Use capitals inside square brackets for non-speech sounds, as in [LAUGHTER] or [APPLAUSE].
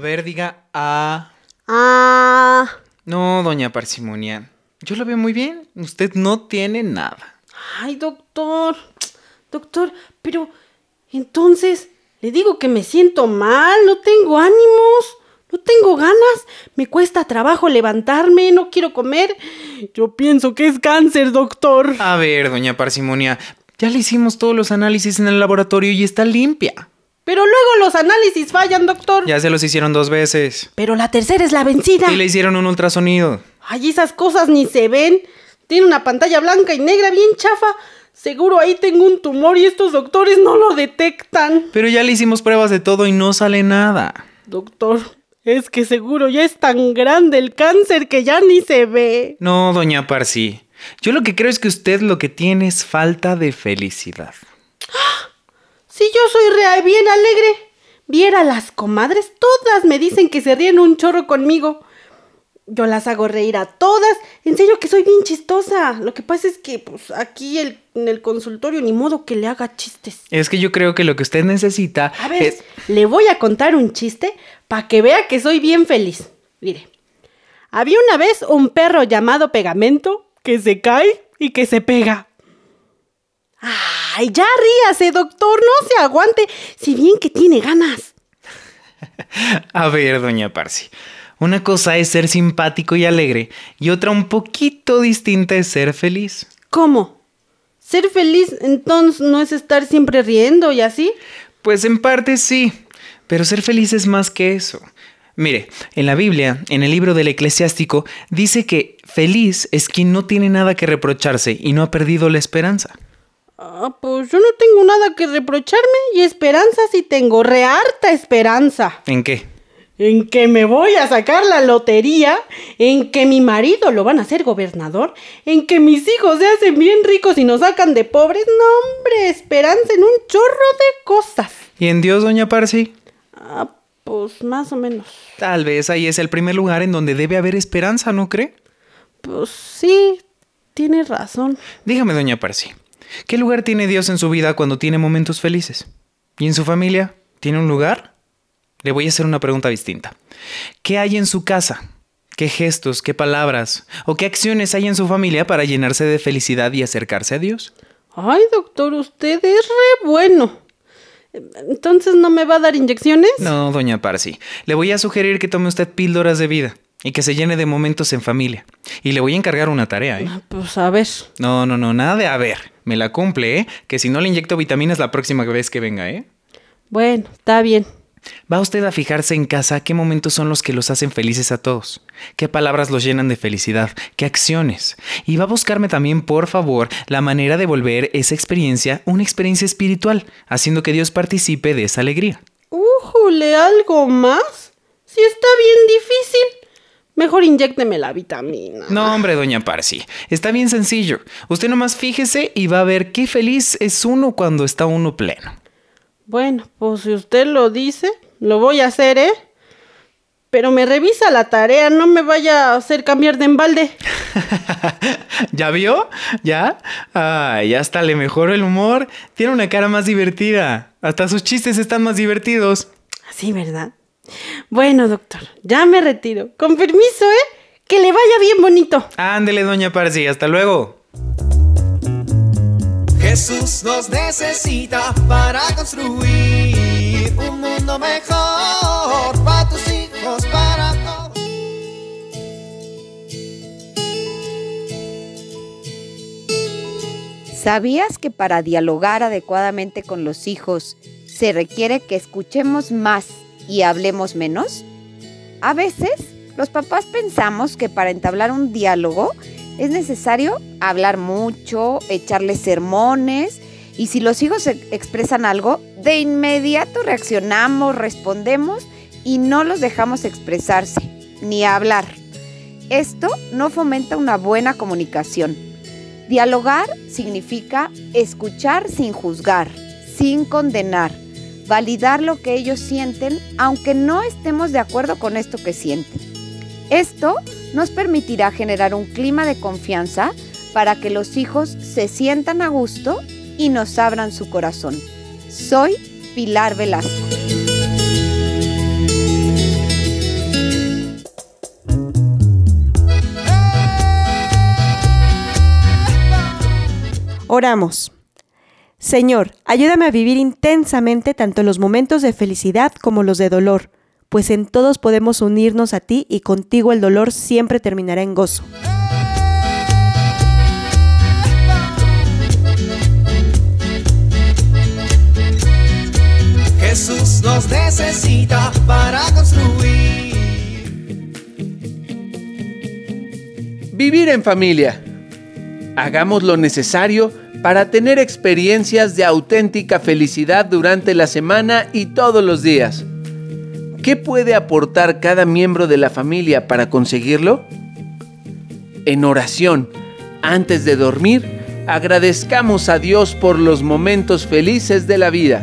A ver, diga A. Ah, No, doña Parsimonia. Yo lo veo muy bien. Usted no tiene nada. ay, doctor. Doctor, pero entonces le digo que me siento mal, no tengo ánimos, no tengo ganas, me cuesta trabajo levantarme, no quiero comer. Yo pienso que es cáncer, doctor. A ver, doña Parsimonia. Ya le hicimos todos los análisis en el laboratorio y está limpia. Pero luego los análisis fallan, doctor. Ya se los hicieron dos veces. Pero la tercera es la vencida. Y le hicieron un ultrasonido. Ay, esas cosas ni se ven. Tiene una pantalla blanca y negra bien chafa. Seguro ahí tengo un tumor y estos doctores no lo detectan. Pero ya le hicimos pruebas de todo y no sale nada. Doctor, es que seguro ya es tan grande el cáncer que ya ni se ve. No, doña Parsi. Yo lo que creo es que usted lo que tiene es falta de felicidad. Si yo soy real bien alegre. Viera las comadres, todas me dicen que se ríen un chorro conmigo. Yo las hago reír a todas. En serio que soy bien chistosa. Lo que pasa es que, pues, aquí el- en el consultorio ni modo que le haga chistes. Es que yo creo que lo que usted necesita A ver, es... le voy a contar un chiste para que vea que soy bien feliz. Mire, había una vez un perro llamado Pegamento que se cae y que se pega. Ay, ya ríase, doctor, no se aguante, si bien que tiene ganas. [LAUGHS] A ver, doña Parsi. Una cosa es ser simpático y alegre y otra un poquito distinta es ser feliz. ¿Cómo? ¿Ser feliz entonces no es estar siempre riendo y así? Pues en parte sí, pero ser feliz es más que eso. Mire, en la Biblia, en el libro del eclesiástico, dice que feliz es quien no tiene nada que reprocharse y no ha perdido la esperanza. Ah, pues yo no tengo nada que reprocharme y esperanza sí tengo, reharta esperanza. ¿En qué? en que me voy a sacar la lotería, en que mi marido lo van a hacer gobernador, en que mis hijos se hacen bien ricos y nos sacan de pobres. No, hombre, esperanza en un chorro de cosas. ¿Y en Dios, doña Parsi? Ah, pues más o menos. Tal vez ahí es el primer lugar en donde debe haber esperanza, ¿no cree? Pues sí, tienes razón. Dígame, doña Parsi, ¿qué lugar tiene Dios en su vida cuando tiene momentos felices? ¿Y en su familia? ¿Tiene un lugar? Le voy a hacer una pregunta distinta. ¿Qué hay en su casa? ¿Qué gestos, qué palabras o qué acciones hay en su familia para llenarse de felicidad y acercarse a Dios? Ay, doctor, usted es re bueno. Entonces, ¿no me va a dar inyecciones? No, doña Parsi. Le voy a sugerir que tome usted píldoras de vida y que se llene de momentos en familia. Y le voy a encargar una tarea, ¿eh? Ah, Pues a ver. No, no, no, nada de a ver. Me la cumple, ¿eh? Que si no le inyecto vitaminas la próxima vez que venga, ¿eh? Bueno, está bien. Va usted a fijarse en casa qué momentos son los que los hacen felices a todos, qué palabras los llenan de felicidad, qué acciones. Y va a buscarme también, por favor, la manera de volver esa experiencia una experiencia espiritual, haciendo que Dios participe de esa alegría. Újule, ¿algo más? Si está bien difícil. Mejor inyécteme la vitamina. No, hombre, doña Parsi, está bien sencillo. Usted nomás fíjese y va a ver qué feliz es uno cuando está uno pleno. Bueno, pues si usted lo dice, lo voy a hacer, ¿eh? Pero me revisa la tarea, no me vaya a hacer cambiar de embalde. [LAUGHS] ¿Ya vio? ¿Ya? Ay, ya hasta le mejoró el humor. Tiene una cara más divertida. Hasta sus chistes están más divertidos. Así, ¿verdad? Bueno, doctor, ya me retiro. Con permiso, ¿eh? Que le vaya bien bonito. Ándele, doña Parsi, hasta luego. Jesús nos necesita para construir un mundo mejor para tus hijos, para todos. ¿Sabías que para dialogar adecuadamente con los hijos se requiere que escuchemos más y hablemos menos? A veces, los papás pensamos que para entablar un diálogo es necesario hablar mucho, echarles sermones y si los hijos e- expresan algo, de inmediato reaccionamos, respondemos y no los dejamos expresarse ni hablar. Esto no fomenta una buena comunicación. Dialogar significa escuchar sin juzgar, sin condenar, validar lo que ellos sienten aunque no estemos de acuerdo con esto que sienten. Esto nos permitirá generar un clima de confianza para que los hijos se sientan a gusto y nos abran su corazón. Soy Pilar Velasco. Oramos. Señor, ayúdame a vivir intensamente tanto los momentos de felicidad como los de dolor, pues en todos podemos unirnos a ti y contigo el dolor siempre terminará en gozo. Jesús nos necesita para construir. Vivir en familia. Hagamos lo necesario para tener experiencias de auténtica felicidad durante la semana y todos los días. ¿Qué puede aportar cada miembro de la familia para conseguirlo? En oración, antes de dormir, agradezcamos a Dios por los momentos felices de la vida.